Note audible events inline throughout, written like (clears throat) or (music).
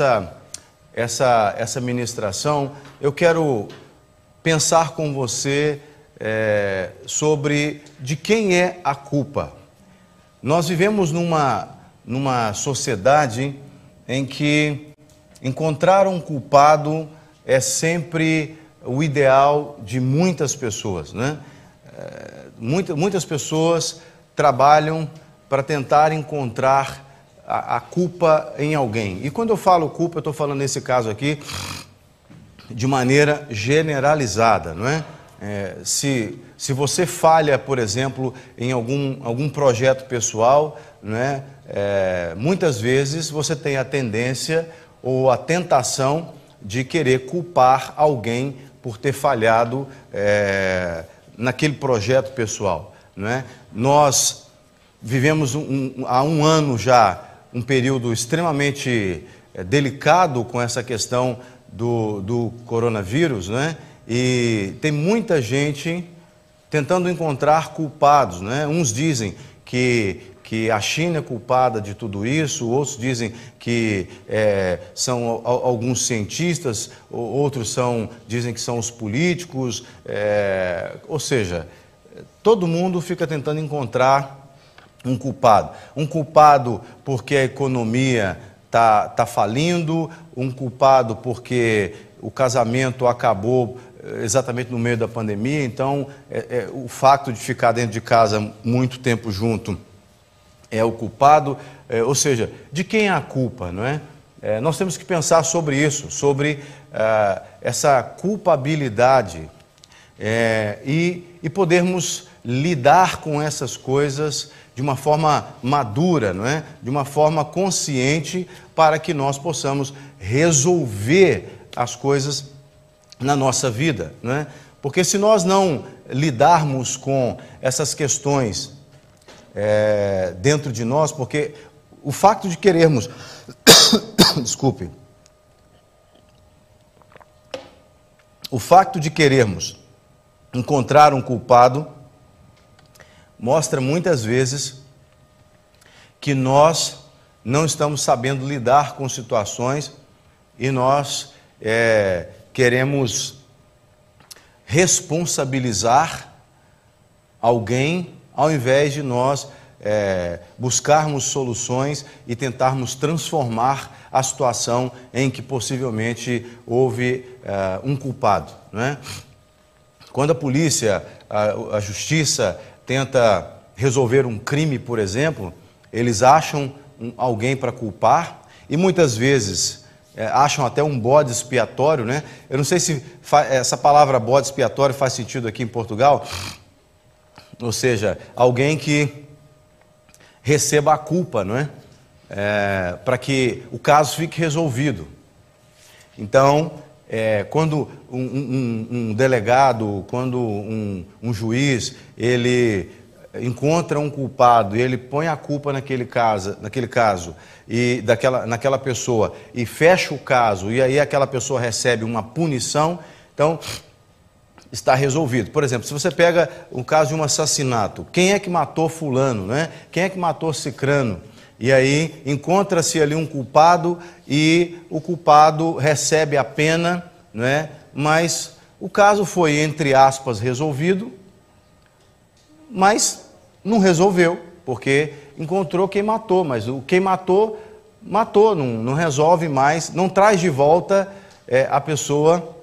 essa, essa, essa ministração, eu quero pensar com você é, sobre de quem é a culpa. Nós vivemos numa, numa sociedade em que encontrar um culpado é sempre o ideal de muitas pessoas. Né? É, muita, muitas pessoas trabalham para tentar encontrar a, a culpa em alguém. E quando eu falo culpa, eu estou falando nesse caso aqui de maneira generalizada, não é? é? se, se você falha, por exemplo, em algum, algum projeto pessoal, não é? é? muitas vezes você tem a tendência ou a tentação de querer culpar alguém por ter falhado é, naquele projeto pessoal. Não é? Nós vivemos um, um, há um ano já um período extremamente é, delicado com essa questão do, do coronavírus, né? E tem muita gente tentando encontrar culpados, né? Uns dizem que que a China é culpada de tudo isso, outros dizem que é, são alguns cientistas, outros são, dizem que são os políticos, é, ou seja, todo mundo fica tentando encontrar um culpado. Um culpado porque a economia está tá falindo, um culpado porque o casamento acabou eh, exatamente no meio da pandemia, então é, é, o fato de ficar dentro de casa muito tempo junto é o culpado, é, ou seja, de quem é a culpa, não é? é nós temos que pensar sobre isso, sobre ah, essa culpabilidade e, e podermos lidar com essas coisas de uma forma madura, não é? De uma forma consciente para que nós possamos resolver as coisas na nossa vida, não é? Porque se nós não lidarmos com essas questões é, dentro de nós, porque o fato de querermos, (coughs) desculpe, o fato de querermos encontrar um culpado mostra muitas vezes que nós não estamos sabendo lidar com situações e nós é, queremos responsabilizar alguém ao invés de nós é, buscarmos soluções e tentarmos transformar a situação em que possivelmente houve é, um culpado. Não é? Quando a polícia, a, a justiça tenta resolver um crime, por exemplo, eles acham um, alguém para culpar e muitas vezes é, acham até um bode expiatório, né? Eu não sei se essa palavra bode expiatório faz sentido aqui em Portugal, ou seja, alguém que receba a culpa, não é? é para que o caso fique resolvido. Então, é, quando um, um, um, delegado, quando um, um, juiz, ele encontra um culpado e ele põe a culpa naquele caso, naquele caso e daquela, naquela pessoa e fecha o caso e aí aquela pessoa recebe uma punição, então está resolvido. Por exemplo, se você pega o caso de um assassinato, quem é que matou fulano, né? Quem é que matou cicrano? E aí encontra-se ali um culpado e o culpado recebe a pena, não é? Mas o caso foi entre aspas resolvido, mas não resolveu, porque encontrou quem matou, mas o quem matou matou, não, não resolve mais, não traz de volta é, a pessoa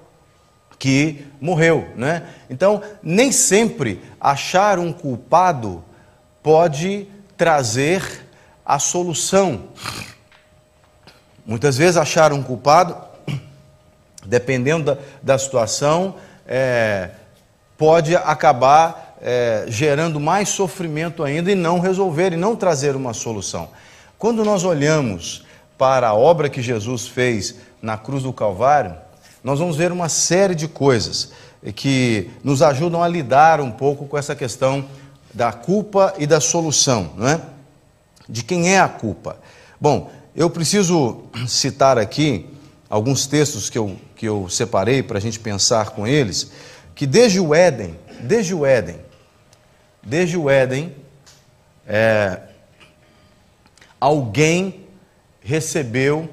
que morreu, né? Então, nem sempre achar um culpado pode trazer a solução. Muitas vezes achar um culpado, dependendo da, da situação, é, pode acabar é, gerando mais sofrimento ainda e não resolver e não trazer uma solução. Quando nós olhamos para a obra que Jesus fez na cruz do Calvário, nós vamos ver uma série de coisas que nos ajudam a lidar um pouco com essa questão da culpa e da solução, não é? De quem é a culpa? Bom, eu preciso citar aqui alguns textos que eu, que eu separei para a gente pensar com eles, que desde o Éden, desde o Éden, desde o Éden, é, alguém recebeu,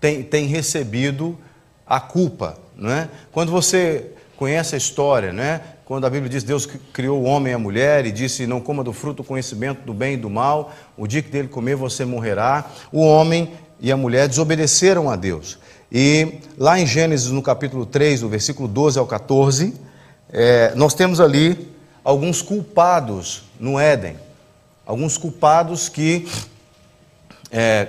tem, tem recebido a culpa. Não é? Quando você conhece a história, né? Quando a Bíblia diz Deus criou o homem e a mulher e disse: Não coma do fruto do conhecimento do bem e do mal, o dia que dele comer você morrerá. O homem e a mulher desobedeceram a Deus. E lá em Gênesis, no capítulo 3, do versículo 12 ao 14, é, nós temos ali alguns culpados no Éden. Alguns culpados que é,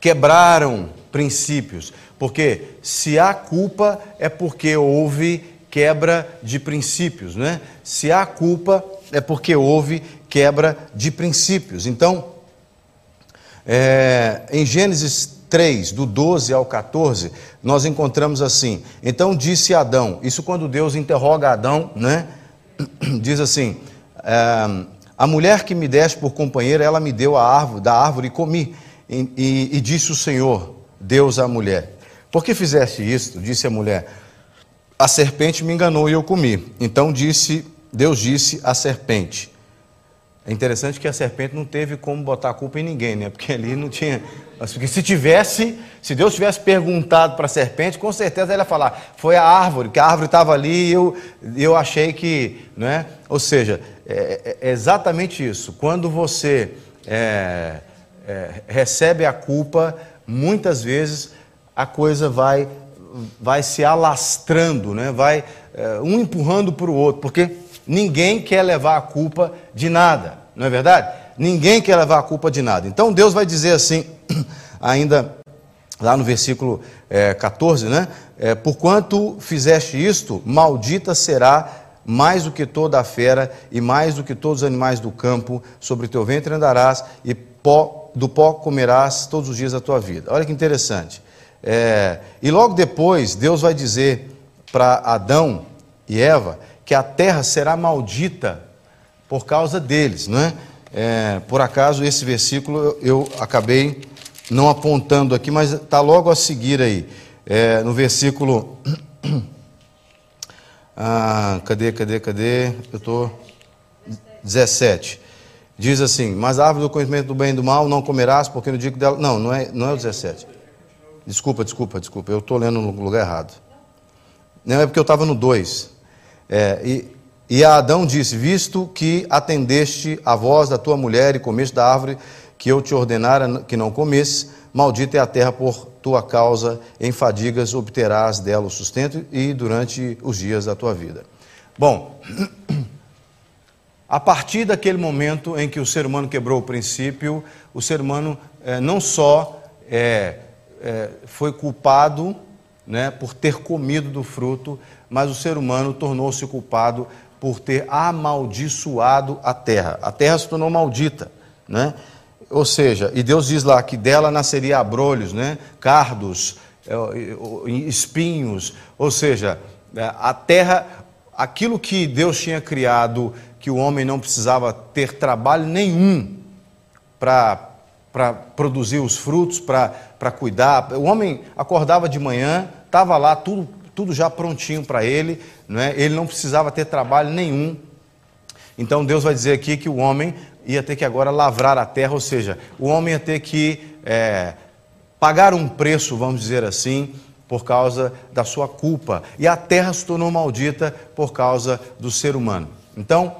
quebraram princípios. Porque se há culpa, é porque houve quebra de princípios, né? Se há culpa, é porque houve quebra de princípios. Então, é, em Gênesis 3, do 12 ao 14, nós encontramos assim: Então disse Adão, isso quando Deus interroga Adão, né? (clears throat) Diz assim: é, A mulher que me deste por companheira, ela me deu a árvore, da árvore e comi. E, e, e disse o Senhor, Deus à mulher: Por que fizeste isto? Disse a mulher: A serpente me enganou e eu comi. Então disse, Deus disse à serpente: é interessante que a serpente não teve como botar a culpa em ninguém, né? Porque ali não tinha. Porque se tivesse, se Deus tivesse perguntado para a serpente, com certeza ela ia falar: foi a árvore, que a árvore estava ali e eu, eu achei que. Né? Ou seja, é, é exatamente isso. Quando você é, é, recebe a culpa, muitas vezes a coisa vai, vai se alastrando, né? vai é, um empurrando para o outro, porque ninguém quer levar a culpa de nada não é verdade? Ninguém quer levar a culpa de nada. Então Deus vai dizer assim, (clears throat) ainda lá no versículo é, 14, né? É, Porquanto fizeste isto, maldita será mais do que toda a fera e mais do que todos os animais do campo, sobre teu ventre andarás e pó, do pó comerás todos os dias da tua vida. Olha que interessante. É, e logo depois, Deus vai dizer para Adão e Eva que a terra será maldita por causa deles, não é? é por acaso esse versículo eu, eu, acabei não apontando aqui, mas está logo a seguir aí, é, no versículo. (clears throat) Ah, cadê, cadê, cadê? Eu estou. 17. Diz assim: Mas a árvore do conhecimento do bem e do mal não comerás, porque no dia que dela. Não, não é, não é o 17. Desculpa, desculpa, desculpa. Eu estou lendo no lugar errado. Não, é porque eu estava no 2. É, e e Adão disse: Visto que atendeste a voz da tua mulher e comeste da árvore que eu te ordenara que não comesse, maldita é a terra por tua causa, em fadigas obterás dela o sustento e durante os dias da tua vida. Bom, (clears throat) a partir daquele momento em que o ser humano quebrou o princípio, o ser humano é, não só é, é, foi culpado né, por ter comido do fruto, mas o ser humano tornou-se culpado por ter amaldiçoado a terra. A terra se tornou maldita, né? Ou seja, e Deus diz lá que dela nasceria abrolhos, né? Cardos, é, espinhos, ou seja, é, a terra, aquilo que Deus tinha criado, que o homem não precisava ter trabalho nenhum para para produzir os frutos, para cuidar. O homem acordava de manhã, estava lá tudo tudo já prontinho para ele, não é? ele não precisava ter trabalho nenhum. Então Deus vai dizer aqui que o homem ia ter que agora lavrar a terra, ou seja, o homem ia ter que é, pagar um preço, vamos dizer assim, por causa da sua culpa. E a terra se tornou maldita por causa do ser humano. Então,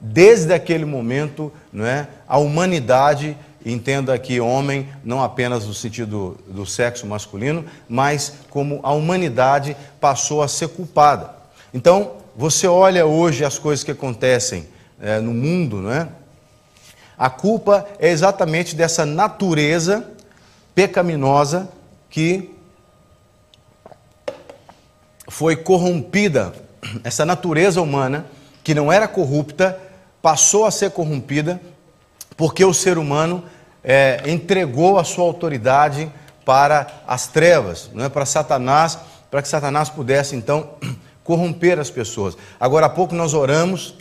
desde aquele momento, não é, a humanidade Entenda aqui homem não apenas no sentido do sexo masculino, mas como a humanidade passou a ser culpada. Então, você olha hoje as coisas que acontecem é, no mundo, não é? A culpa é exatamente dessa natureza pecaminosa que foi corrompida. Essa natureza humana, que não era corrupta, passou a ser corrompida porque o ser humano é, entregou a sua autoridade para as trevas, não é para Satanás, para que Satanás pudesse então (clears throat) corromper as pessoas. Agora há pouco nós oramos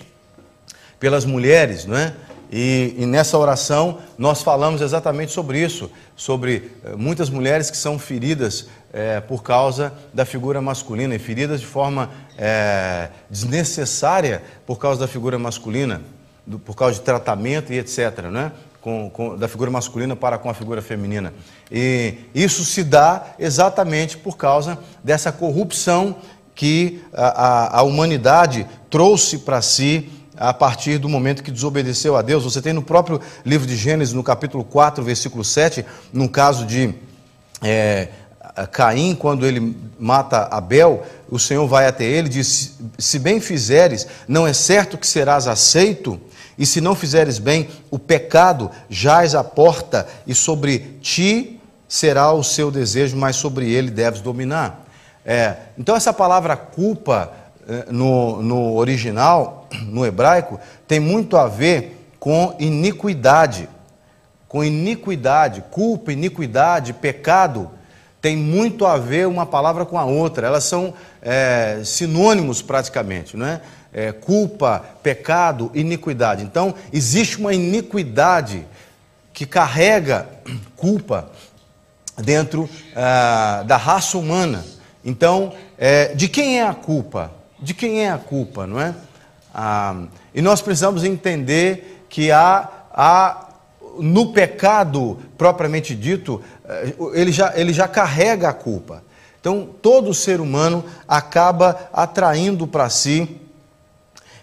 pelas mulheres, não é? E, e, nessa oração nós falamos exatamente sobre isso, sobre eh, muitas mulheres que são feridas eh, por causa da figura masculina, e feridas de forma eh, desnecessária por causa da figura masculina do, por causa de tratamento e etc. Né? com, com, da figura masculina para com a figura feminina. E isso se dá exatamente por causa dessa corrupção que a, a, a humanidade trouxe para si a partir do momento que desobedeceu a Deus. Você tem no próprio livro de Gênesis, no capítulo 4, versículo 7, no caso de é, Caim, quando ele mata Abel, o Senhor vai até ele e diz: Se bem fizeres, não é certo que serás aceito? E se não fizeres bem, o pecado jaz à porta, e sobre ti será o seu desejo, mas sobre ele deves dominar. É, então, essa palavra culpa é, no, no original, (clears throat) no hebraico, tem muito a ver com iniquidade. Com iniquidade, culpa, iniquidade, pecado, tem muito a ver uma palavra com a outra. Elas são é, sinônimos praticamente, não é? é? Culpa, pecado, iniquidade. Então, existe uma iniquidade que carrega culpa dentro ah, da raça humana. Então, é, de quem é a culpa? De quem é a culpa, não é? Ah, e nós precisamos entender que há, há no pecado propriamente dito, ele já, ele já carrega a culpa. Então, todo ser humano acaba atraindo para si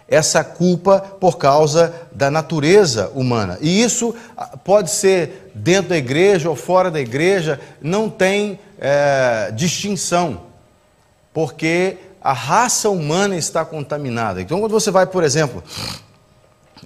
essa culpa por causa da natureza humana. E isso ah, pode ser dentro da igreja ou fora da igreja, não tem é, distinção, porque a raça humana está contaminada. Então, quando você vai, por exemplo,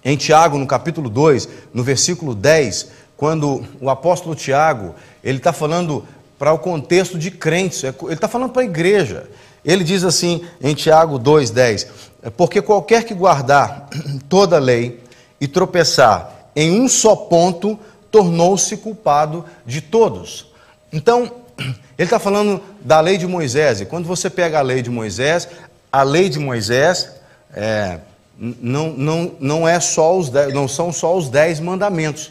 em Tiago, no capítulo 2, no versículo 10, quando o apóstolo Tiago, ele está falando para o contexto de crentes, é ele está falando para a igreja. Ele diz assim em Tiago 2,10: é Porque qualquer que guardar (clears throat) toda a lei e tropeçar em um só ponto, tornou-se culpado de todos. Então, (clears throat) ele está falando da lei de Moisés, e quando você pega a lei de Moisés, a lei de Moisés é, não, não, não, é só os dez, não são só os dez mandamentos.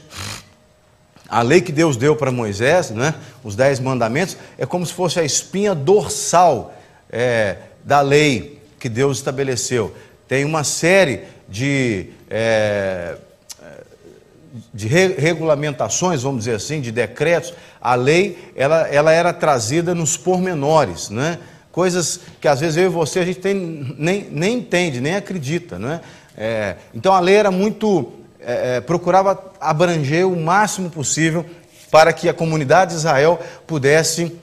A lei que Deus deu para Moisés, né, os dez mandamentos, é como se fosse a espinha dorsal é, da lei que Deus estabeleceu. Tem uma série de, é, de re regulamentações, vamos dizer assim, de decretos. A lei ela, ela era trazida nos pormenores, né? coisas que às vezes eu e você a gente tem, nem, nem entende, nem acredita. Né? É, então a lei era muito é, é, procurava abranger o máximo possível para que a comunidade de Israel pudesse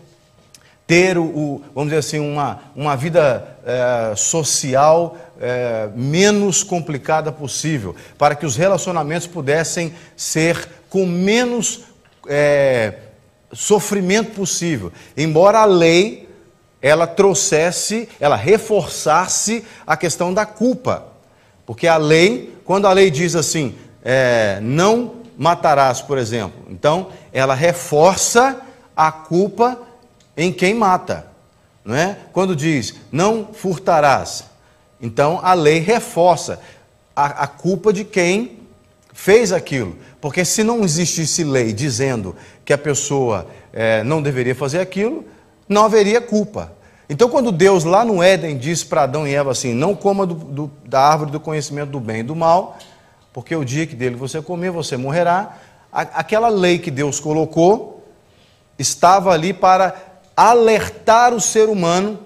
ter, o, vamos dizer assim, uma, uma vida é, social é, menos complicada possível, para que os relacionamentos pudessem ser com menos é, sofrimento possível. Embora a lei ela trouxesse, ela reforçasse a questão da culpa. Porque a lei, quando a lei diz assim, é, não matarás, por exemplo. Então, ela reforça a culpa em quem mata. Não é? Quando diz não furtarás, então a lei reforça a, a culpa de quem fez aquilo. Porque se não existisse lei dizendo que a pessoa é, não deveria fazer aquilo, não haveria culpa. Então, quando Deus lá no Éden disse para Adão e Eva assim: não coma do, do, da árvore do conhecimento do bem e do mal, porque o dia que dele você comer, você morrerá. Aquela lei que Deus colocou estava ali para alertar o ser humano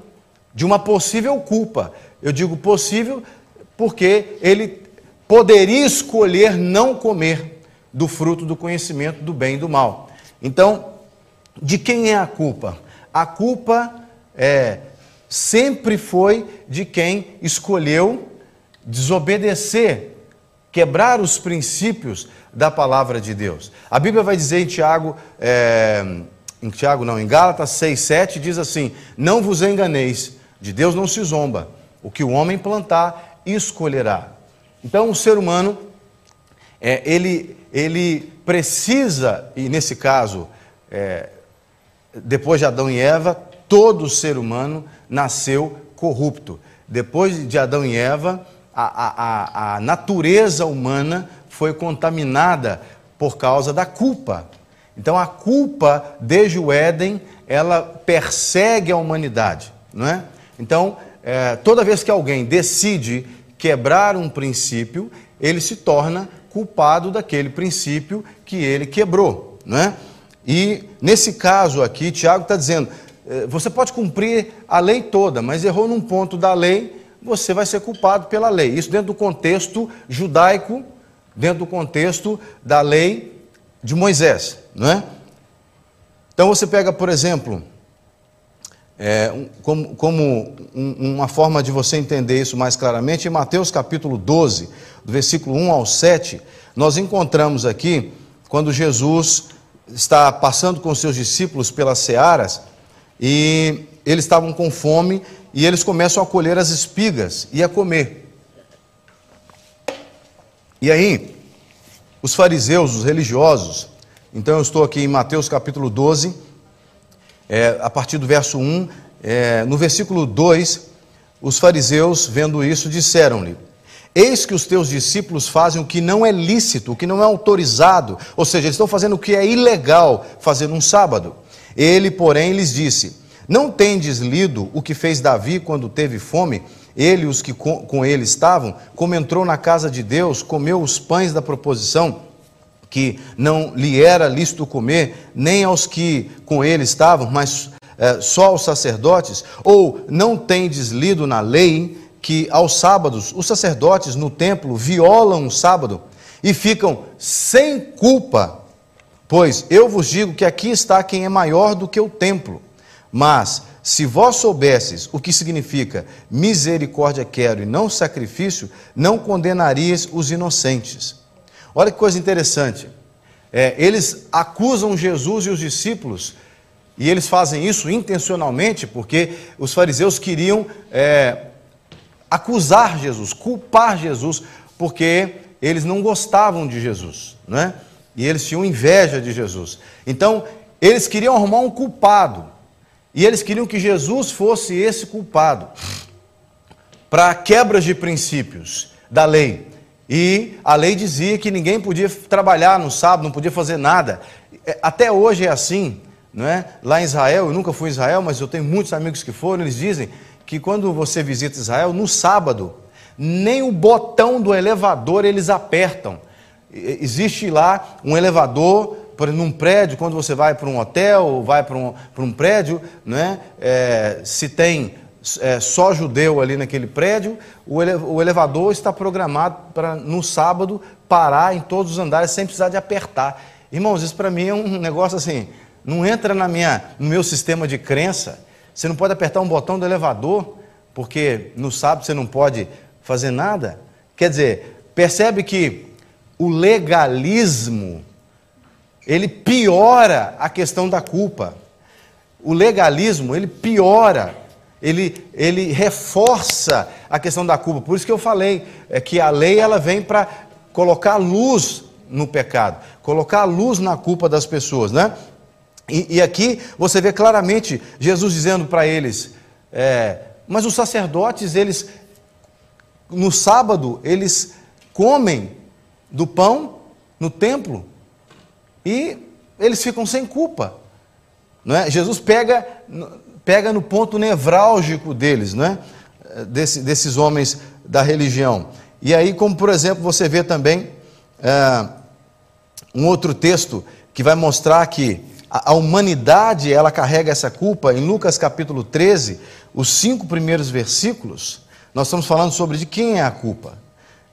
de uma possível culpa. Eu digo possível porque ele poderia escolher não comer do fruto do conhecimento do bem e do mal. Então, de quem é a culpa? A culpa é sempre foi de quem escolheu desobedecer quebrar os princípios da palavra de Deus. A Bíblia vai dizer em Tiago, é, em Tiago não, em Gálatas 6, 7, diz assim: Não vos enganeis, de Deus não se zomba, o que o homem plantar, escolherá. Então o ser humano, é, ele, ele precisa, e nesse caso, é, depois de Adão e Eva, todo ser humano nasceu corrupto. Depois de Adão e Eva, a, a, a natureza humana foi contaminada por causa da culpa. Então a culpa, desde o Éden, ela persegue a humanidade, não é? Então, é, toda vez que alguém decide quebrar um princípio, ele se torna culpado daquele princípio que ele quebrou. Né? E nesse caso aqui, Tiago está dizendo: eh, você pode cumprir a lei toda, mas errou num ponto da lei, você vai ser culpado pela lei. Isso dentro do contexto judaico, dentro do contexto da lei de Moisés. Não é? Então você pega, por exemplo, é, como, como uma forma de você entender isso mais claramente, em Mateus capítulo 12, do versículo 1 ao 7, nós encontramos aqui, quando Jesus está passando com seus discípulos pelas searas, e eles estavam com fome, e eles começam a colher as espigas e a comer. E aí, os fariseus, os religiosos, então eu estou aqui em Mateus capítulo 12, é, a partir do verso 1, é, no versículo 2, os fariseus, vendo isso, disseram-lhe: Eis que os teus discípulos fazem o que não é lícito, o que não é autorizado, ou seja, eles estão fazendo o que é ilegal fazer num sábado. Ele, porém, lhes disse: Não tendes lido o que fez Davi quando teve fome? Ele e os que com, ele estavam, como entrou na casa de Deus, comeu os pães da proposição que não lhe era lícito comer, nem aos que com ele estavam, mas é, só aos sacerdotes? Ou não tendes lido na lei que aos sábados os sacerdotes no templo violam o sábado e ficam sem culpa? Pois eu vos digo que aqui está quem é maior do que o templo. Mas se vós soubesses o que significa misericórdia quero e não sacrifício, não condenarias os inocentes. Olha que coisa interessante. É, eles acusam Jesus e os discípulos, e eles fazem isso intencionalmente, porque os fariseus queriam é, acusar Jesus, culpar Jesus, porque eles não gostavam de Jesus, né? e eles tinham inveja de Jesus. Então, eles queriam arrumar um culpado, e eles queriam que Jesus fosse esse culpado para quebras de princípios da lei. E a lei dizia que ninguém podia trabalhar no sábado, não podia fazer nada. É, até hoje é assim, não é? Lá em Israel, eu nunca fui em Israel, mas eu tenho muitos amigos que foram, eles dizem que quando você visita Israel, no sábado, nem o botão do elevador eles apertam. Existe lá um elevador num prédio, quando você vai para um hotel, vai para um, para um prédio, né? É, se tem é, só judeu ali naquele prédio, o, ele, o elevador está programado para no sábado parar em todos os andares sem precisar de apertar. Irmãos, isso para mim é um negócio assim, não entra na minha, no meu sistema de crença. Você não pode apertar um botão do elevador, porque no sábado você não pode fazer nada. Quer dizer, percebe que o legalismo ele piora a questão da culpa. O legalismo, ele piora ele, ele reforça a questão da culpa. Por isso que eu falei é que a lei ela vem para colocar luz no pecado, colocar luz na culpa das pessoas, né? E, e aqui você vê claramente Jesus dizendo para eles: é, mas os sacerdotes, eles no sábado, eles comem do pão no templo e eles ficam sem culpa. Não é? Jesus pega pega no ponto nevrálgico deles, né? Desse, desses homens da religião. E aí, como por exemplo, você vê também é, um outro texto que vai mostrar que a, a humanidade ela carrega essa culpa, em Lucas capítulo 13, os cinco primeiros versículos, nós estamos falando sobre de quem é a culpa.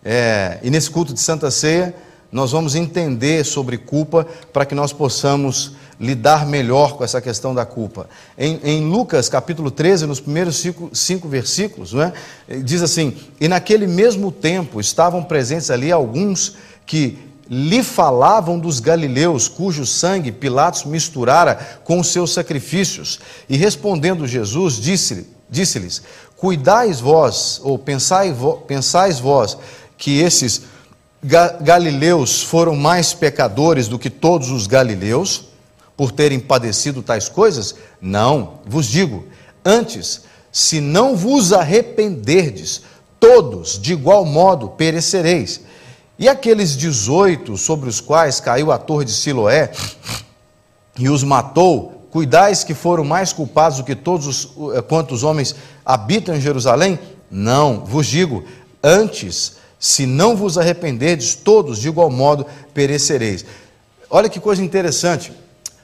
É, e nesse culto de Santa Ceia, nós vamos entender sobre culpa para que nós possamos lidar melhor com essa questão da culpa. Em, em Lucas capítulo 13, nos primeiros cinco, cinco versículos, não é? diz assim: E naquele mesmo tempo estavam presentes ali alguns que lhe falavam dos galileus, cujo sangue Pilatos misturara com os seus sacrifícios. E respondendo Jesus, disse-lhes: disse Cuidais vós, ou pensai, pensais vós, que esses galileus foram mais pecadores do que todos os galileus, por terem padecido tais coisas? Não, vos digo, antes, se não vos arrependerdes, todos de igual modo perecereis. E aqueles dezoito sobre os quais caiu a torre de Siloé e os matou, cuidais que foram mais culpados do que todos os, eh, quantos homens habitam em Jerusalém? Não, vos digo, antes Se não vos arrependerdes, todos de igual modo perecereis. Olha que coisa interessante.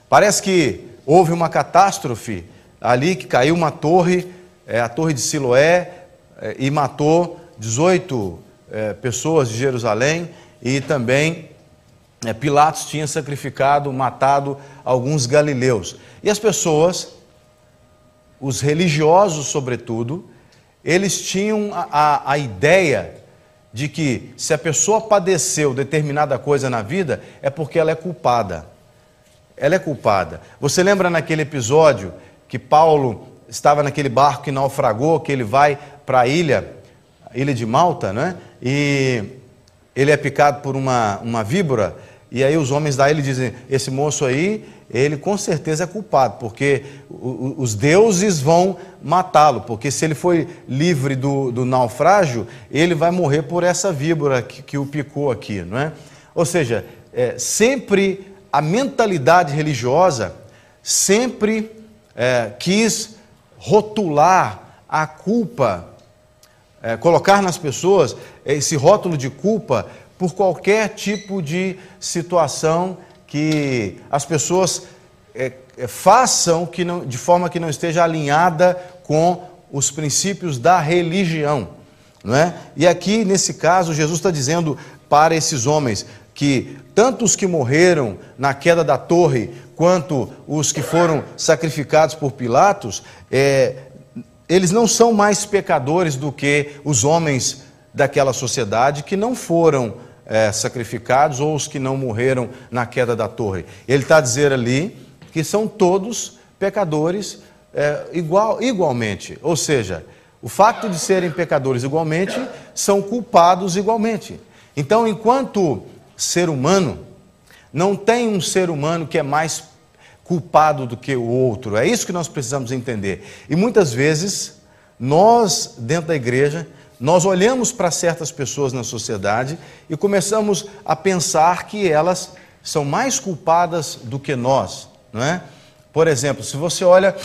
Parece que houve uma catástrofe ali que caiu uma torre, é, a torre de Siloé, é, e matou 18 é, pessoas de Jerusalém e também é, Pilatos tinha sacrificado, matado alguns galileus. E as pessoas, os religiosos sobretudo, eles tinham a, a, a ideia de que se a pessoa padeceu determinada coisa na vida, é porque ela é culpada. Ela é culpada. Você lembra naquele episódio que Paulo estava naquele barco que naufragou, que ele vai para a ilha, ilha de Malta, né? E ele é picado por uma, uma víbora, e aí os homens da ilha dizem: esse moço aí, ele com certeza é culpado, porque os deuses vão matá-lo, porque se ele foi livre do, do naufrágio, ele vai morrer por essa víbora que, que o picou aqui, não é? Ou seja, é, sempre a mentalidade religiosa sempre é, quis rotular a culpa, é, colocar nas pessoas esse rótulo de culpa por qualquer tipo de situação que as pessoas é, é, façam que não, de forma que não esteja alinhada com os princípios da religião. Não é? E aqui, nesse caso, Jesus está dizendo para esses homens que tanto os que morreram na queda da torre, quanto os que foram sacrificados por Pilatos, é, eles não são mais pecadores do que os homens daquela sociedade que não foram é, sacrificados ou os que não morreram na queda da torre. Ele está dizer ali que são todos pecadores é, igual, igualmente. Ou seja, o fato de serem pecadores igualmente são culpados igualmente. Então, enquanto ser humano, não tem um ser humano que é mais culpado do que o outro. É isso que nós precisamos entender. E muitas vezes, nós, dentro da igreja, nós olhamos para certas pessoas na sociedade e começamos a pensar que elas são mais culpadas do que nós, não é? Por exemplo, se você olha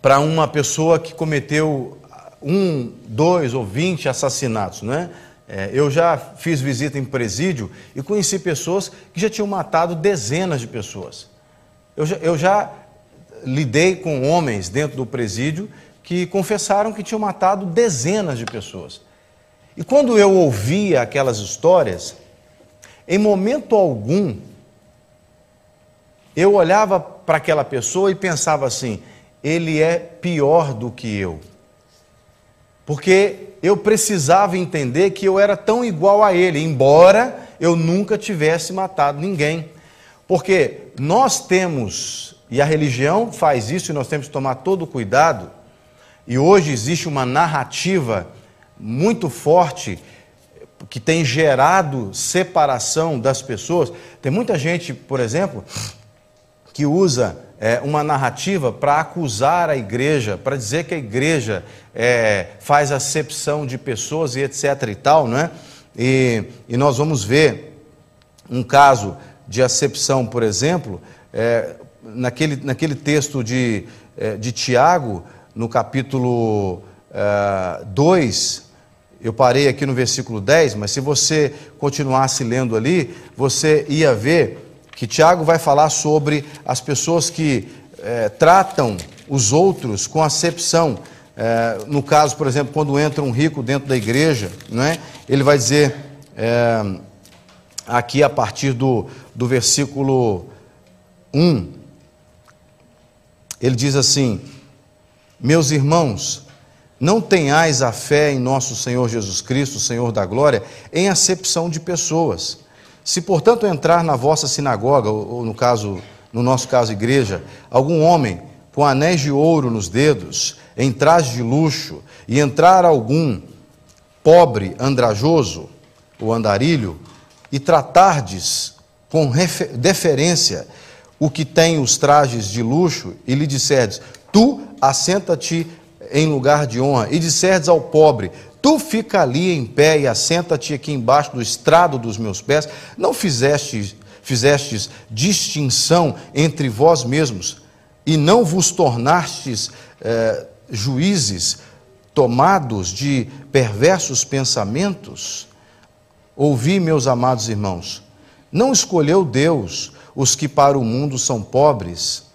para uma pessoa que cometeu um, dois ou vinte assassinatos, não é? é? Eu já fiz visita em presídio e conheci pessoas que já tinham matado dezenas de pessoas. Eu já, eu já lidei com homens dentro do presídio que confessaram que tinham matado dezenas de pessoas. E quando eu ouvia aquelas histórias, em momento algum, eu olhava para aquela pessoa e pensava assim: ele é pior do que eu. Porque eu precisava entender que eu era tão igual a ele, embora eu nunca tivesse matado ninguém. Porque nós temos, e a religião faz isso, e nós temos que tomar todo o cuidado e hoje existe uma narrativa muito forte que tem gerado separação das pessoas. Tem muita gente, por exemplo, que usa é, uma narrativa para acusar a igreja, para dizer que a igreja é, faz acepção de pessoas e etc. e tal, não é? E, e nós vamos ver um caso de acepção, por exemplo, é, naquele, naquele texto de, é, de Tiago, no capítulo 2, uh, eh, eu parei aqui no versículo 10, mas se você continuasse lendo ali, você ia ver que Tiago vai falar sobre as pessoas que eh, tratam os outros com acepção. Eh, no caso, por exemplo, quando entra um rico dentro da igreja, não é? ele vai dizer aqui a partir do, do versículo 1, ele diz assim: meus irmãos, não tenhais a fé em nosso Senhor Jesus Cristo, Senhor da glória, em acepção de pessoas. Se, portanto, entrar na vossa sinagoga, ou no caso, no nosso caso, igreja, algum homem com anéis de ouro nos dedos, em traje de luxo, e entrar algum pobre andrajoso, ou andarilho, e tratardes com deferência o que tem os trajes de luxo, e lhe disserdes, tu assenta-te em lugar de honra, e disserdes ao pobre: Tu fica ali em pé e assenta-te aqui embaixo do estrado dos meus pés, não fizestes, fizestes distinção entre vós mesmos, e não vos tornastes eh, juízes tomados de perversos pensamentos? Ouvi, meus amados irmãos, não escolheu Deus os que para o mundo são pobres,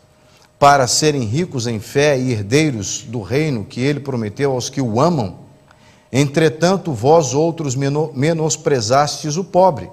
para serem ricos em fé e herdeiros do reino que ele prometeu aos que o amam? Entretanto, vós outros menosprezastes o pobre.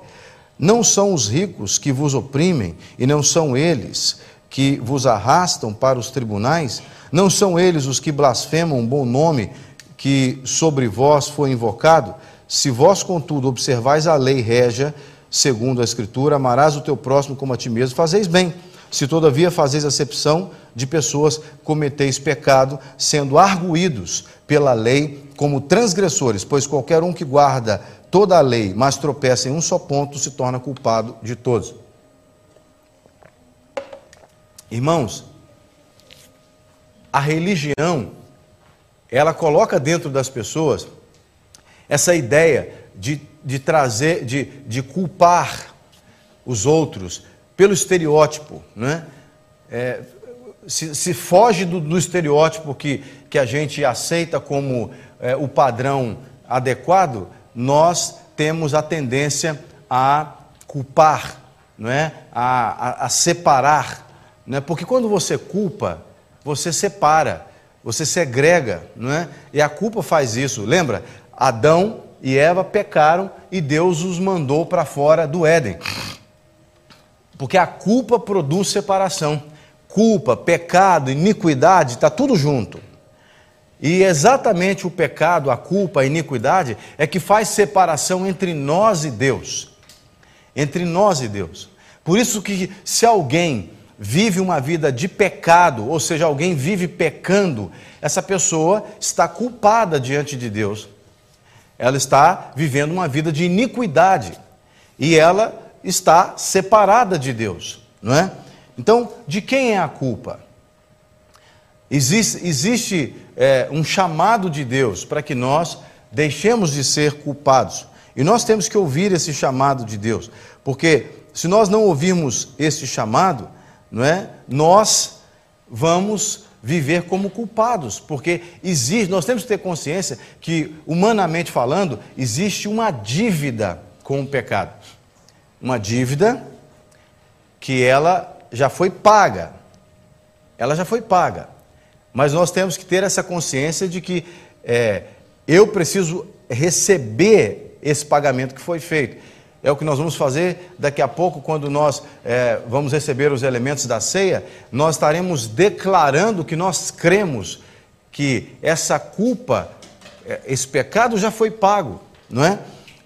Não são os ricos que vos oprimem, e não são eles que vos arrastam para os tribunais? Não são eles os que blasfemam o bom nome que sobre vós foi invocado? Se vós, contudo, observais a lei régia, segundo a Escritura, amarás o teu próximo como a ti mesmo, fazeis bem. Se todavia fazeis acepção de pessoas, cometeis pecado, sendo arguídos pela lei como transgressores, pois qualquer um que guarda toda a lei, mas tropeça em um só ponto, se torna culpado de todos. Irmãos, a religião, ela coloca dentro das pessoas essa ideia de, de trazer, de, de culpar os outros pelo estereótipo, né? É, se, se, foge do, do, estereótipo que, que a gente aceita como é, o padrão adequado, nós temos a tendência a culpar, não é? a, a, a separar. Não é? Porque quando você culpa, você separa, você segrega, não é? E a culpa faz isso. Lembra? Adão e Eva pecaram e Deus os mandou para fora do Éden. Porque a culpa produz separação. Culpa, pecado, iniquidade, está tudo junto. E exatamente o pecado, a culpa, a iniquidade é que faz separação entre nós e Deus. Entre nós e Deus. Por isso que se alguém vive uma vida de pecado, ou seja, alguém vive pecando, essa pessoa está culpada diante de Deus. Ela está vivendo uma vida de iniquidade e ela está separada de Deus, não é? Então, de quem é a culpa? Existe, existe é, um chamado de Deus para que nós deixemos de ser culpados. E nós temos que ouvir esse chamado de Deus, porque se nós não ouvirmos esse chamado, não é? Nós vamos viver como culpados, porque existe, nós temos que ter consciência que humanamente falando, existe uma dívida com o pecado. Uma dívida que ela já foi paga. Ela já foi paga. Mas nós temos que ter essa consciência de que é, eu preciso receber esse pagamento que foi feito. É o que nós vamos fazer daqui a pouco, quando nós é, vamos receber os elementos da ceia, nós estaremos declarando que nós cremos que essa culpa, é, esse pecado já foi pago, não é?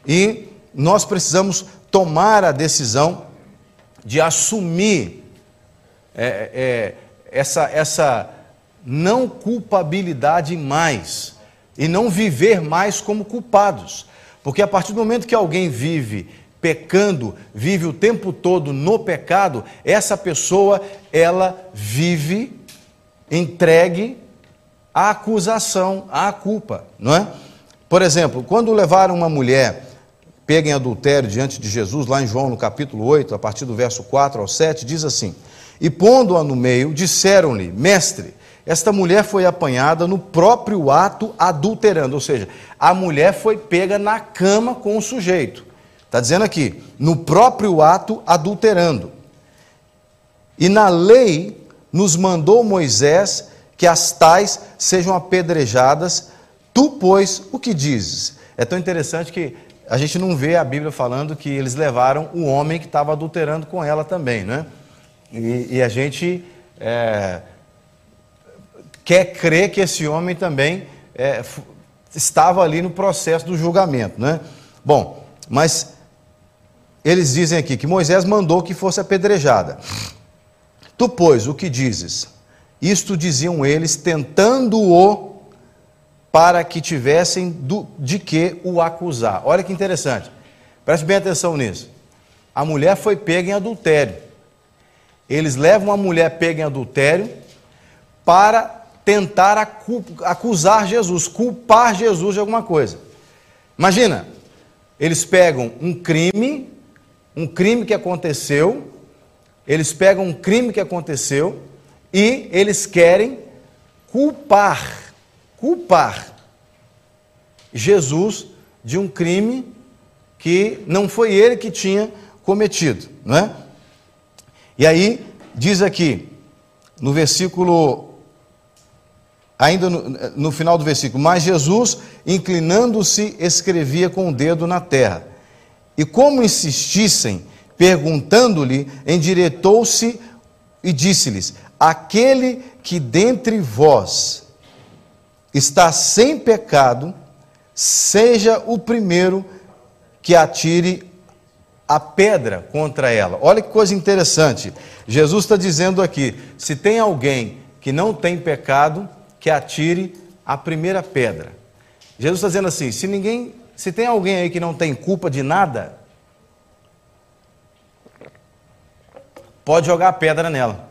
E nós precisamos tomar a decisão de assumir é, é essa, essa não culpabilidade mais e não viver mais como culpados. Porque a partir do momento que alguém vive pecando, vive o tempo todo no pecado, essa pessoa ela vive entregue à acusação, à culpa, não é? Por exemplo, quando levaram uma mulher pega em adultério diante de Jesus, lá em João no capítulo 8, a partir do verso 4 ao 7, diz assim: E pondo-a no meio, disseram-lhe: Mestre, esta mulher foi apanhada no próprio ato adulterando, ou seja, a mulher foi pega na cama com o sujeito. Está dizendo aqui, no próprio ato adulterando. E na lei nos mandou Moisés que as tais sejam apedrejadas. Tu, pois, o que dizes? É tão interessante que a gente não vê a Bíblia falando que eles levaram o homem que estava adulterando com ela também, né? E, e a gente é, quer crer que esse homem também é, estava ali no processo do julgamento, né? Bom, mas eles dizem aqui que Moisés mandou que fosse apedrejada. Tu, pois, o que dizes? Isto diziam eles, tentando-o para que tivessem do, de que o acusar. Olha que interessante. Preste bem atenção nisso. A mulher foi pega em adultério. Eles levam a mulher pega em adultério para tentar acusar Jesus, culpar Jesus de alguma coisa. Imagina, eles pegam um crime, um crime que aconteceu, eles pegam um crime que aconteceu e eles querem culpar, culpar Jesus de um crime que não foi ele que tinha cometido, não é? E aí diz aqui no versículo ainda no, no, final do versículo, mas Jesus, inclinando-se, escrevia com o dedo na terra. E como insistissem, perguntando-lhe, endireitou-se e disse-lhes: Aquele que dentre vós está sem pecado, seja o primeiro que atire a pedra contra ela. Olha que coisa interessante. Jesus está dizendo aqui: se tem alguém que não tem pecado, que atire a primeira pedra. Jesus está dizendo assim: se ninguém, se tem alguém aí que não tem culpa de nada, pode jogar a pedra nela.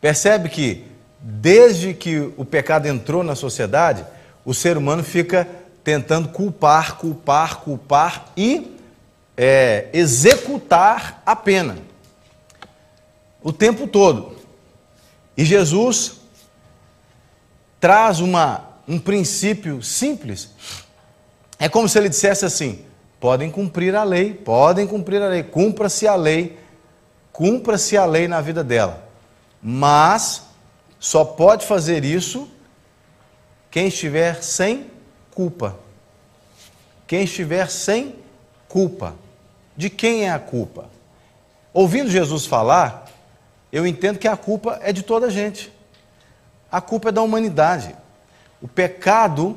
Percebe que desde que o pecado entrou na sociedade, o ser humano fica tentando culpar, culpar, culpar e é, executar a pena o tempo todo. E Jesus traz uma, um princípio simples. É como se ele dissesse assim: podem cumprir a lei, podem cumprir a lei, cumpra-se a lei, cumpra-se a lei na vida dela. Mas só pode fazer isso quem estiver sem culpa. Quem estiver sem culpa. De quem é a culpa? Ouvindo Jesus falar, eu entendo que a culpa é de toda a gente. A culpa é da humanidade. O pecado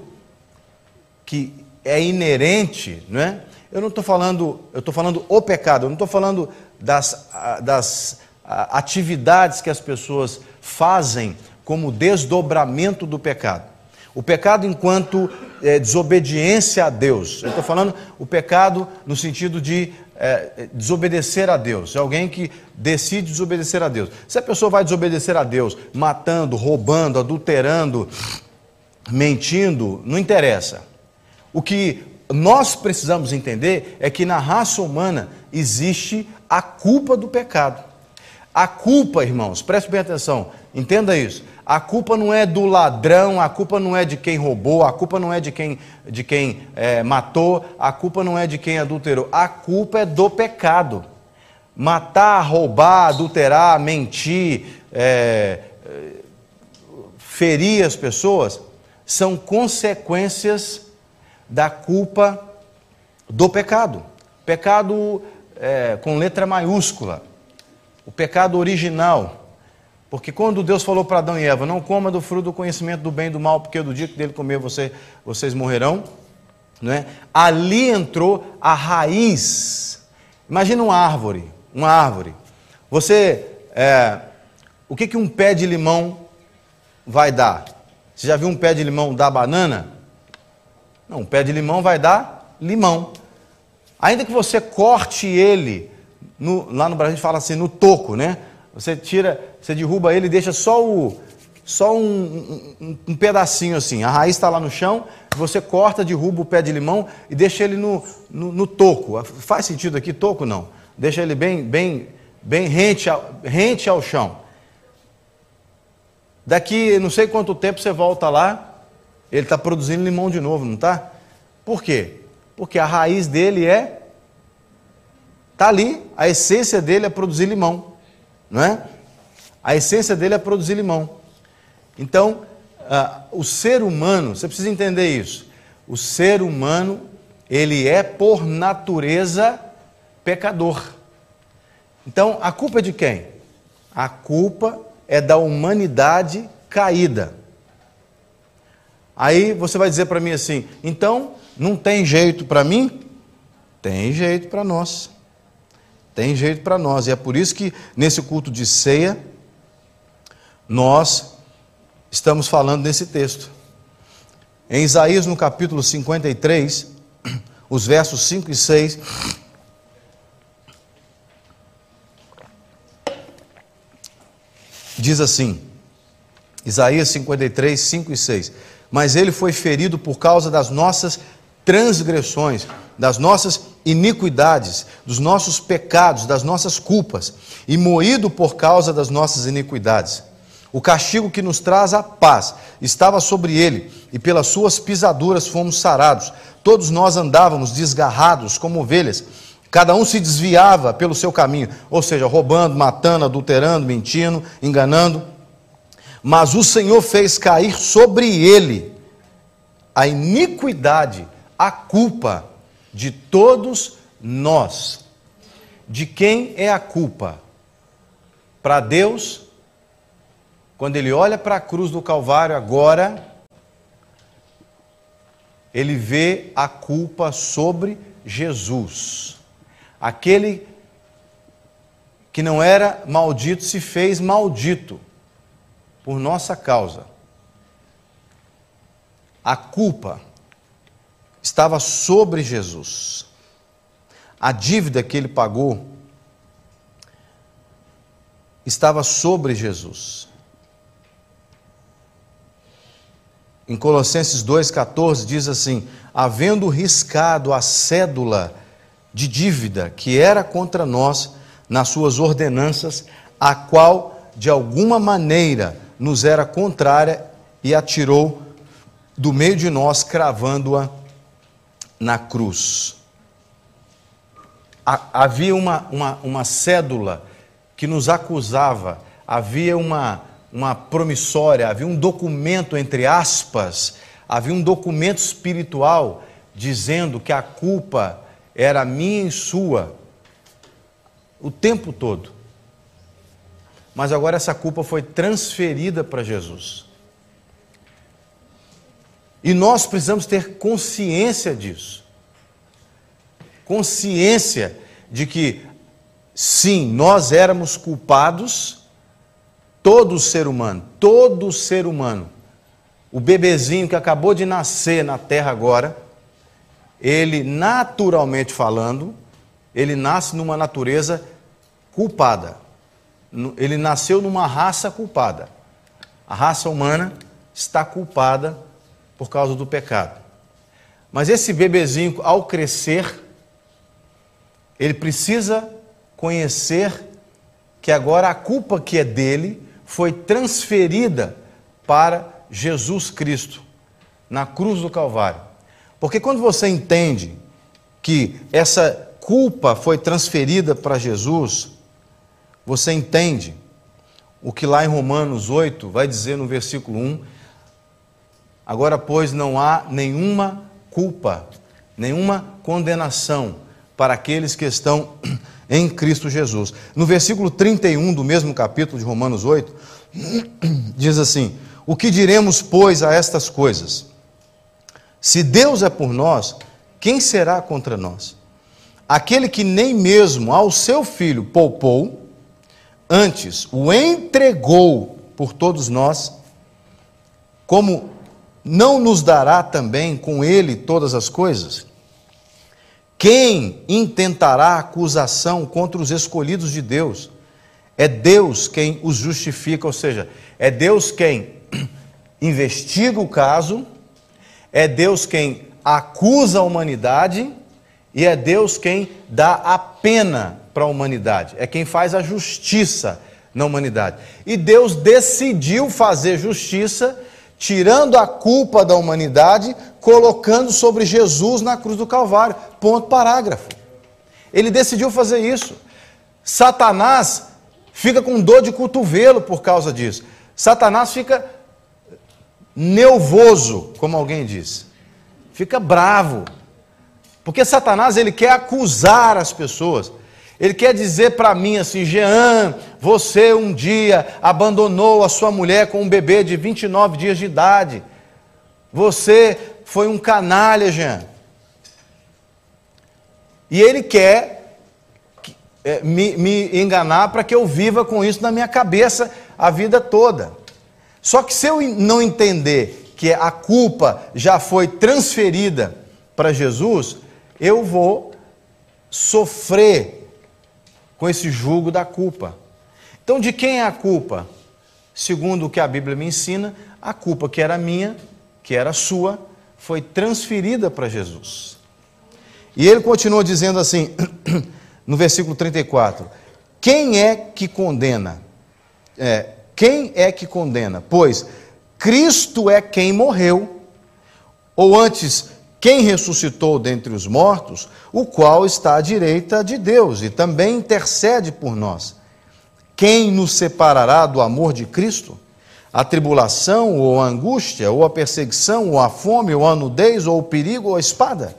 que é inerente, não é? Eu não estou falando, eu estou falando o pecado, eu não estou falando das, das atividades que as pessoas fazem como desdobramento do pecado. O pecado enquanto é, desobediência a Deus. Eu estou falando o pecado no sentido de é, desobedecer a Deus. É alguém que decide desobedecer a Deus. Se a pessoa vai desobedecer a Deus, matando, roubando, adulterando, mentindo, não interessa. O que nós precisamos entender é que na raça humana existe a culpa do pecado. A culpa, irmãos, preste bem atenção, entenda isso. A culpa não é do ladrão, a culpa não é de quem roubou, a culpa não é de quem, de quem é, matou, a culpa não é de quem adulterou, a culpa é do pecado. Matar, roubar, adulterar, mentir, é, ferir as pessoas são consequências da culpa do pecado. Pecado é, com letra maiúscula o pecado original. Porque quando Deus falou para Adão e Eva, não coma do fruto do conhecimento do bem e do mal, porque do dia que dele comer você, vocês morrerão, né? ali entrou a raiz. Imagina uma árvore, uma árvore. Você, é, o que, que um pé de limão vai dar? Você já viu um pé de limão dar banana? Não, um pé de limão vai dar limão. Ainda que você corte ele no, lá no Brasil a gente fala assim, no toco, né? Você tira, você derruba ele e deixa só o só um, um, um pedacinho assim. A raiz está lá no chão, você corta, derruba o pé de limão e deixa ele no, no, no toco. Faz sentido aqui, toco não. Deixa ele bem, bem, bem rente ao, rente ao chão. Daqui não sei quanto tempo você volta lá, ele está produzindo limão de novo, não está? Por quê? Porque a raiz dele é Está ali, a essência dele é produzir limão, não é? A essência dele é produzir limão. Então, uh, o ser humano, você precisa entender isso. O ser humano, ele é por natureza pecador. Então, a culpa é de quem? A culpa é da humanidade caída. Aí você vai dizer para mim assim: então não tem jeito para mim? Tem jeito para nós. Tem jeito para nós. E é por isso que nesse culto de ceia, nós estamos falando desse texto. Em Isaías, no capítulo 53, (clears throat) os versos 5 e 6. Diz assim, Isaías 53, 5 e 6. Mas ele foi ferido por causa das nossas transgressões, das nossas iniquidades, dos nossos pecados, das nossas culpas, e moído por causa das nossas iniquidades. O castigo que nos traz a paz estava sobre ele, e pelas suas pisaduras fomos sarados. Todos nós andávamos desgarrados como ovelhas, cada um se desviava pelo seu caminho, ou seja, roubando, matando, adulterando, mentindo, enganando. Mas o Senhor fez cair sobre ele a iniquidade, a culpa de todos nós. De quem é a culpa? Para Deus, quando ele olha para a cruz do Calvário agora, ele vê a culpa sobre Jesus. Aquele que não era maldito se fez maldito por nossa causa. A culpa estava sobre Jesus. A dívida que ele pagou estava sobre Jesus. Em Colossenses 2,14 diz assim: havendo riscado a cédula de dívida que era contra nós nas suas ordenanças, a qual de alguma maneira nos era contrária e atirou do meio de nós, cravando-a na cruz. Havia uma, uma, uma cédula que nos acusava, havia uma, uma promissória, havia um documento, entre aspas, havia um documento espiritual dizendo que a culpa era minha e sua o tempo todo. Mas agora essa culpa foi transferida para Jesus. E nós precisamos ter consciência disso. Consciência de que, sim, nós éramos culpados Todo ser humano, todo ser humano, o bebezinho que acabou de nascer na terra agora, ele naturalmente falando, ele nasce numa natureza culpada. Ele nasceu numa raça culpada. A raça humana está culpada por causa do pecado. Mas esse bebezinho, ao crescer, ele precisa conhecer que agora a culpa que é dele foi transferida para Jesus Cristo, na cruz do Calvário. Porque quando você entende que essa culpa foi transferida para Jesus, você entende o que lá em Romanos 8 vai dizer no versículo 1: Agora, pois, não há nenhuma culpa, nenhuma condenação para aqueles que estão (clears throat) em Cristo Jesus. No versículo 31 do mesmo capítulo de Romanos 8, (clears throat) diz assim: O que diremos, pois, a estas coisas? Se Deus é por nós, quem será contra nós? Aquele que nem mesmo ao seu filho poupou, antes o entregou por todos nós, como não nos dará também com ele todas as coisas? Quem intentará acusação contra os escolhidos de Deus? É Deus quem os justifica, ou seja, é Deus quem (clears throat) investiga o caso, é Deus quem acusa a humanidade e é Deus quem dá a pena para a humanidade, é quem faz a justiça na humanidade. E Deus decidiu fazer justiça, tirando a culpa da humanidade, colocando sobre Jesus na cruz do Calvário. Ponto parágrafo. Ele decidiu fazer isso. Satanás fica com dor de cotovelo por causa disso. Satanás fica nervoso, como alguém diz. Fica bravo. Porque Satanás ele quer acusar as pessoas. Ele quer dizer para mim assim: Jean, você um dia abandonou a sua mulher com um bebê de 29 dias de idade. Você foi um canalha, Jean. E ele quer é, me, me enganar para que eu viva com isso na minha cabeça a vida toda. Só que se eu não entender que a culpa já foi transferida para Jesus, eu vou sofrer com esse jugo da culpa. Então, de quem é a culpa? Segundo o que a Bíblia me ensina, a culpa que era minha, que era sua, foi transferida para Jesus. E ele continua dizendo assim, (clears throat) no versículo 34: Quem é que condena? É, quem é que condena? Pois Cristo é quem morreu, ou antes, quem ressuscitou dentre os mortos, o qual está à direita de Deus e também intercede por nós. Quem nos separará do amor de Cristo? A tribulação, ou a angústia, ou a perseguição, ou a fome, ou a nudez, ou o perigo, ou a espada?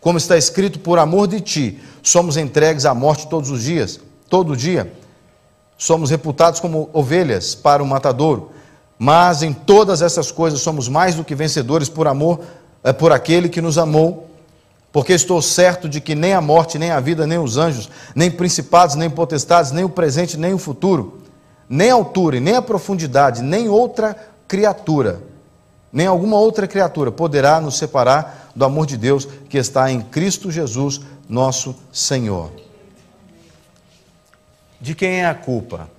Como está escrito, por amor de ti, somos entregues à morte todos os dias, todo dia. Somos reputados como ovelhas para o matadouro. Mas em todas essas coisas somos mais do que vencedores por amor, é, por aquele que nos amou. Porque estou certo de que nem a morte, nem a vida, nem os anjos, nem principados, nem potestades, nem o presente, nem o futuro, nem a altura, nem a profundidade, nem outra criatura, nem alguma outra criatura poderá nos separar do amor de Deus que está em Cristo Jesus, nosso Senhor. De quem é a culpa?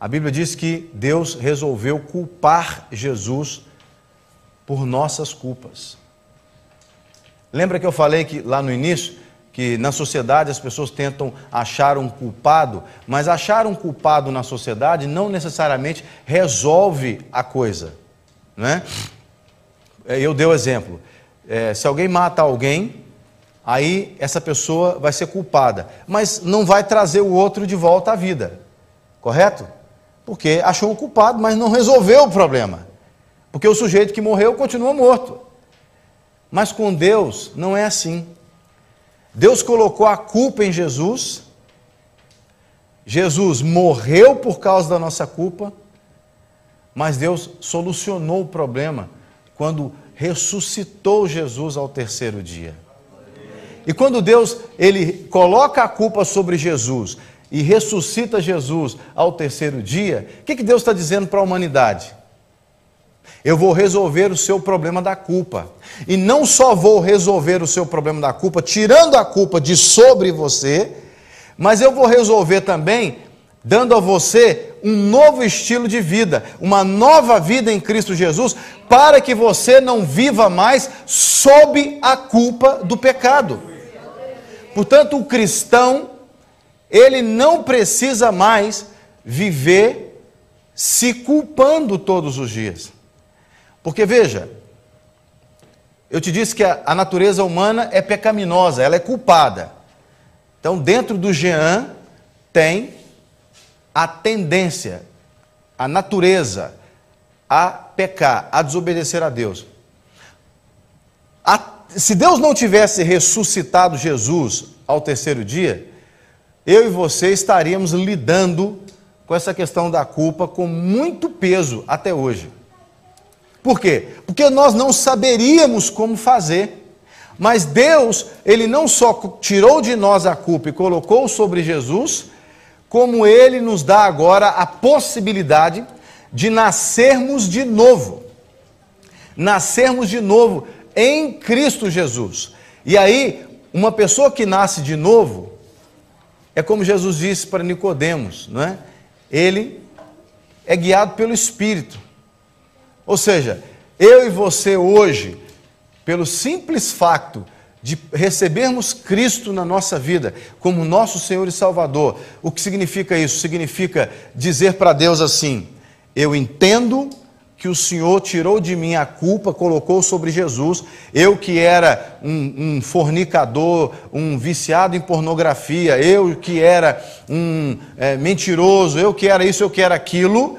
A Bíblia diz que Deus resolveu culpar Jesus por nossas culpas. Lembra que eu falei que lá no início que na sociedade as pessoas tentam achar um culpado, mas achar um culpado na sociedade não necessariamente resolve a coisa, não é? Eu dei o exemplo. É, se alguém mata alguém, aí essa pessoa vai ser culpada, mas não vai trazer o outro de volta à vida, correto? Porque achou o culpado, mas não resolveu o problema. Porque o sujeito que morreu continua morto. Mas com Deus não é assim. Deus colocou a culpa em Jesus. Jesus morreu por causa da nossa culpa, mas Deus solucionou o problema quando ressuscitou Jesus ao terceiro dia. E quando Deus ele coloca a culpa sobre Jesus e ressuscita Jesus ao terceiro dia, o que, que Deus está dizendo para a humanidade? Eu vou resolver o seu problema da culpa. E não só vou resolver o seu problema da culpa, tirando a culpa de sobre você, mas eu vou resolver também dando a você um novo estilo de vida, uma nova vida em Cristo Jesus, para que você não viva mais sob a culpa do pecado. Portanto, o cristão ele não precisa mais viver se culpando todos os dias. Porque veja, eu te disse que a, a natureza humana é pecaminosa, ela é culpada. Então, dentro do Jean tem a tendência, a natureza a pecar, a desobedecer a Deus. A, se Deus não tivesse ressuscitado Jesus ao terceiro dia, eu e você estaríamos lidando com essa questão da culpa com muito peso até hoje. Por quê? Porque nós não saberíamos como fazer. Mas Deus, ele não só tirou de nós a culpa e colocou sobre Jesus, como ele nos dá agora a possibilidade de nascermos de novo. Nascermos de novo em Cristo Jesus. E aí, uma pessoa que nasce de novo, é como Jesus disse para Nicodemos, não é? Ele é guiado pelo Espírito. Ou seja, eu e você hoje, pelo simples facto de recebermos Cristo na nossa vida como nosso Senhor e Salvador, o que significa isso? Significa dizer para Deus assim: eu entendo que o Senhor tirou de mim a culpa, colocou sobre Jesus. Eu que era um, um, fornicador, um viciado em pornografia, eu que era um é, mentiroso, eu que era isso, eu que era aquilo.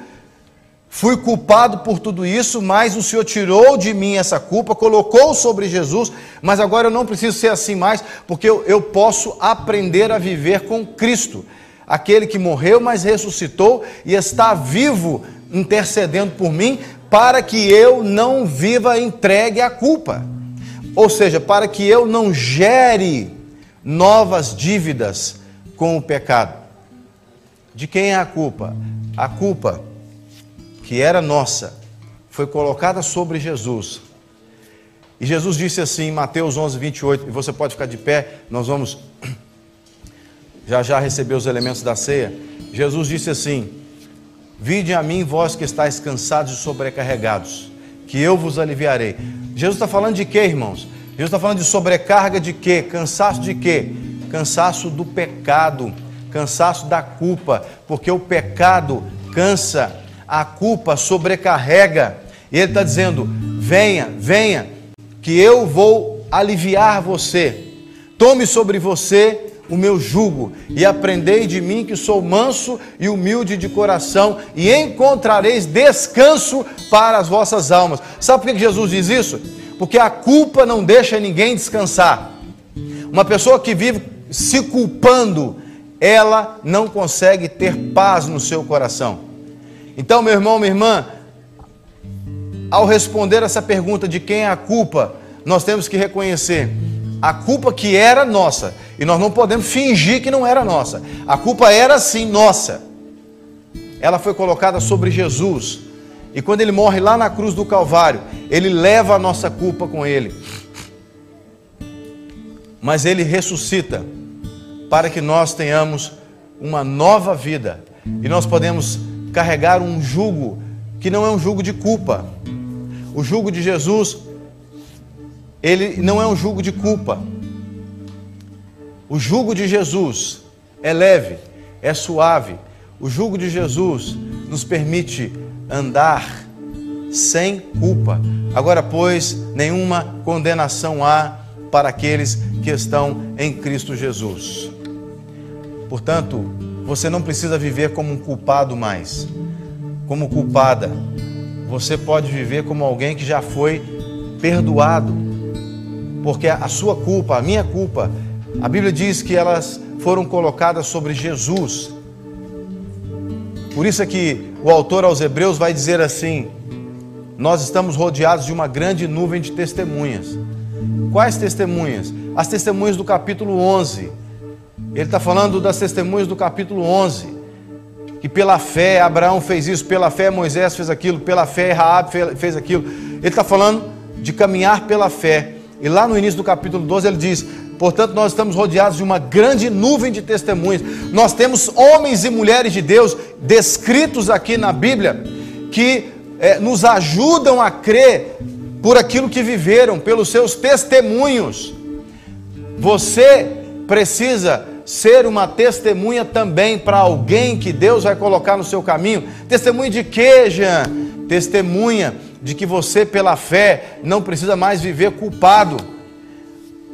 Fui culpado por tudo isso, mas o Senhor tirou de mim essa culpa, colocou sobre Jesus, mas agora eu não preciso ser assim mais, porque eu, eu posso aprender a viver com Cristo, aquele que morreu, mas ressuscitou e está vivo intercedendo por mim, para que eu não viva entregue à culpa. Ou seja, para que eu não gere novas dívidas com o pecado. De quem é a culpa? A culpa que era nossa foi colocada sobre Jesus. E Jesus disse assim em Mateus 11, 28, e você pode ficar de pé, nós vamos (clears throat) já já receber os elementos da ceia. Jesus disse assim: Vide a mim, vós que estáis cansados e sobrecarregados, que eu vos aliviarei. Jesus está falando de quê, irmãos? Jesus está falando de sobrecarga de quê? Cansaço de quê? Cansaço do pecado, cansaço da culpa, porque o pecado cansa a culpa sobrecarrega. E ele está dizendo: venha, venha, que eu vou aliviar você. Tome sobre você o meu jugo e aprendei de mim que sou manso e humilde de coração e encontrareis descanso para as vossas almas. Sabe por que Jesus diz isso? Porque a culpa não deixa ninguém descansar. Uma pessoa que vive se culpando, ela não consegue ter paz no seu coração. Então, meu irmão, minha irmã, ao responder essa pergunta de quem é a culpa, nós temos que reconhecer a culpa que era nossa. E nós não podemos fingir que não era nossa. A culpa era sim nossa. Ela foi colocada sobre Jesus. E quando ele morre lá na cruz do Calvário, ele leva a nossa culpa com ele. Mas ele ressuscita para que nós tenhamos uma nova vida. E nós podemos carregar um jugo que não é um jugo de culpa. O jugo de Jesus ele não é um jugo de culpa. O jugo de Jesus é leve, é suave. O jugo de Jesus nos permite andar sem culpa. Agora, pois, nenhuma condenação há para aqueles que estão em Cristo Jesus. Portanto, você não precisa viver como um culpado mais, como culpada. Você pode viver como alguém que já foi perdoado porque a sua culpa, a minha culpa, a Bíblia diz que elas foram colocadas sobre Jesus. Por isso é que o autor aos Hebreus vai dizer assim: Nós estamos rodeados de uma grande nuvem de testemunhas. Quais testemunhas? As testemunhas do capítulo 11. Ele está falando das testemunhas do capítulo 11. Que pela fé Abraão fez isso, pela fé Moisés fez aquilo, pela fé Raab fez aquilo. Ele está falando de caminhar pela fé. E lá no início do capítulo 12 ele diz: Portanto, nós estamos rodeados de uma grande nuvem de testemunhas. Nós temos homens e mulheres de Deus descritos aqui na Bíblia que é, nos ajudam a crer por aquilo que viveram, pelos seus testemunhos. Você precisa ser uma testemunha também para alguém que Deus vai colocar no seu caminho. Testemunha de quê, Jean? Testemunha de que você, pela fé, não precisa mais viver culpado.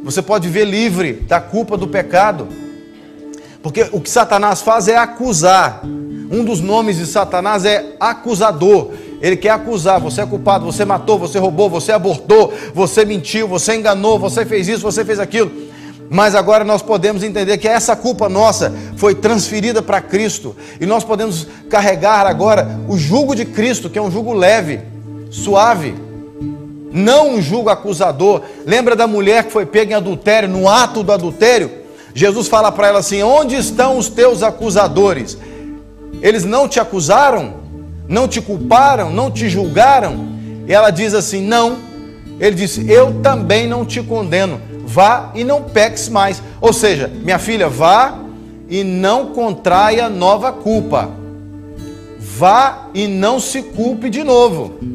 Você pode viver livre da culpa do pecado. Porque o que Satanás faz é acusar. Um dos nomes de Satanás é acusador. Ele quer acusar, você é culpado, você matou, você roubou, você abortou, você mentiu, você enganou, você fez isso, você fez aquilo. Mas agora nós podemos entender que essa culpa nossa foi transferida para Cristo e nós podemos carregar agora o jugo de Cristo, que é um jugo leve suave, não um julgo acusador. Lembra da mulher que foi pega em adultério, no ato do adultério? Jesus fala para ela assim: Onde estão os teus acusadores? Eles não te acusaram? Não te culparam? Não te julgaram? E ela diz assim: Não. Ele disse: Eu também não te condeno. Vá e não peques mais. Ou seja, minha filha, vá e não contraia nova culpa. Vá e não se culpe de novo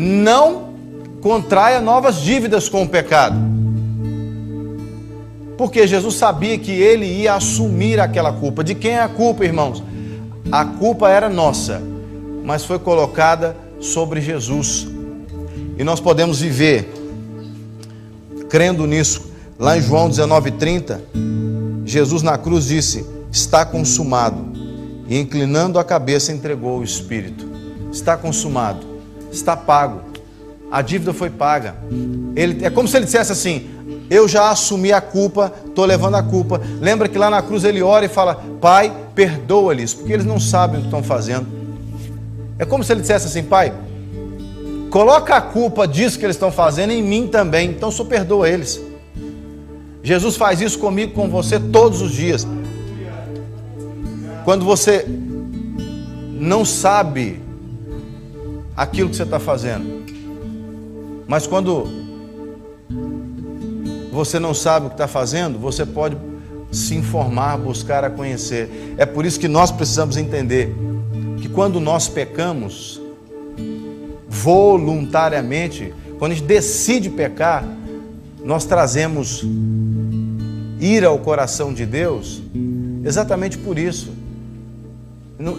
não contraia novas dívidas com o pecado. Porque Jesus sabia que ele ia assumir aquela culpa. De quem é a culpa, irmãos? A culpa era nossa, mas foi colocada sobre Jesus. E nós podemos viver crendo nisso. Lá em João 19:30, Jesus na cruz disse: "Está consumado". E inclinando a cabeça entregou o espírito. Está consumado está pago. A dívida foi paga. Ele, é como se ele dissesse assim: Eu já assumi a culpa, estou levando a culpa. Lembra que lá na cruz ele ora e fala: Pai, perdoa-lhes, porque eles não sabem o que estão fazendo. É como se ele dissesse assim: Pai, coloca a culpa disso que eles estão fazendo em mim também, então só perdoa eles. Jesus faz isso comigo, com você todos os dias. Quando você não sabe aquilo que você está fazendo. Mas quando você não sabe o que está fazendo, você pode se informar, buscar a conhecer. É por isso que nós precisamos entender que quando nós pecamos voluntariamente, quando a gente decide pecar, nós trazemos ira ao coração de Deus exatamente por isso.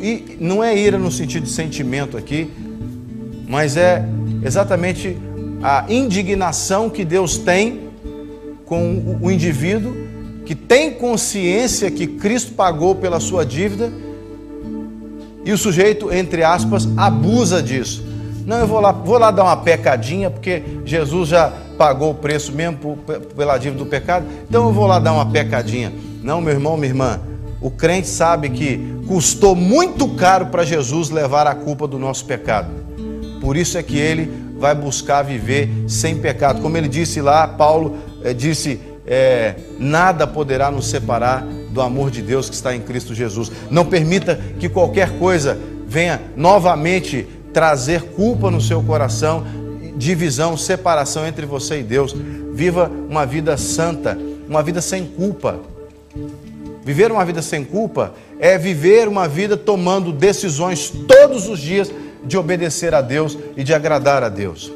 E não é ira no sentido de sentimento aqui, mas é exatamente a indignação que Deus tem com o indivíduo que tem consciência que Cristo pagou pela sua dívida e o sujeito, entre aspas, abusa disso. Não, eu vou lá, vou lá dar uma pecadinha, porque Jesus já pagou o preço mesmo pela dívida do pecado, então eu vou lá dar uma pecadinha. Não, meu irmão, minha irmã, o crente sabe que custou muito caro para Jesus levar a culpa do nosso pecado. Por isso é que ele vai buscar viver sem pecado. Como ele disse lá, Paulo é, disse: é, nada poderá nos separar do amor de Deus que está em Cristo Jesus. Não permita que qualquer coisa venha novamente trazer culpa no seu coração, divisão, separação entre você e Deus. Viva uma vida santa, uma vida sem culpa. Viver uma vida sem culpa é viver uma vida tomando decisões todos os dias de obedecer a Deus e de agradar a Deus.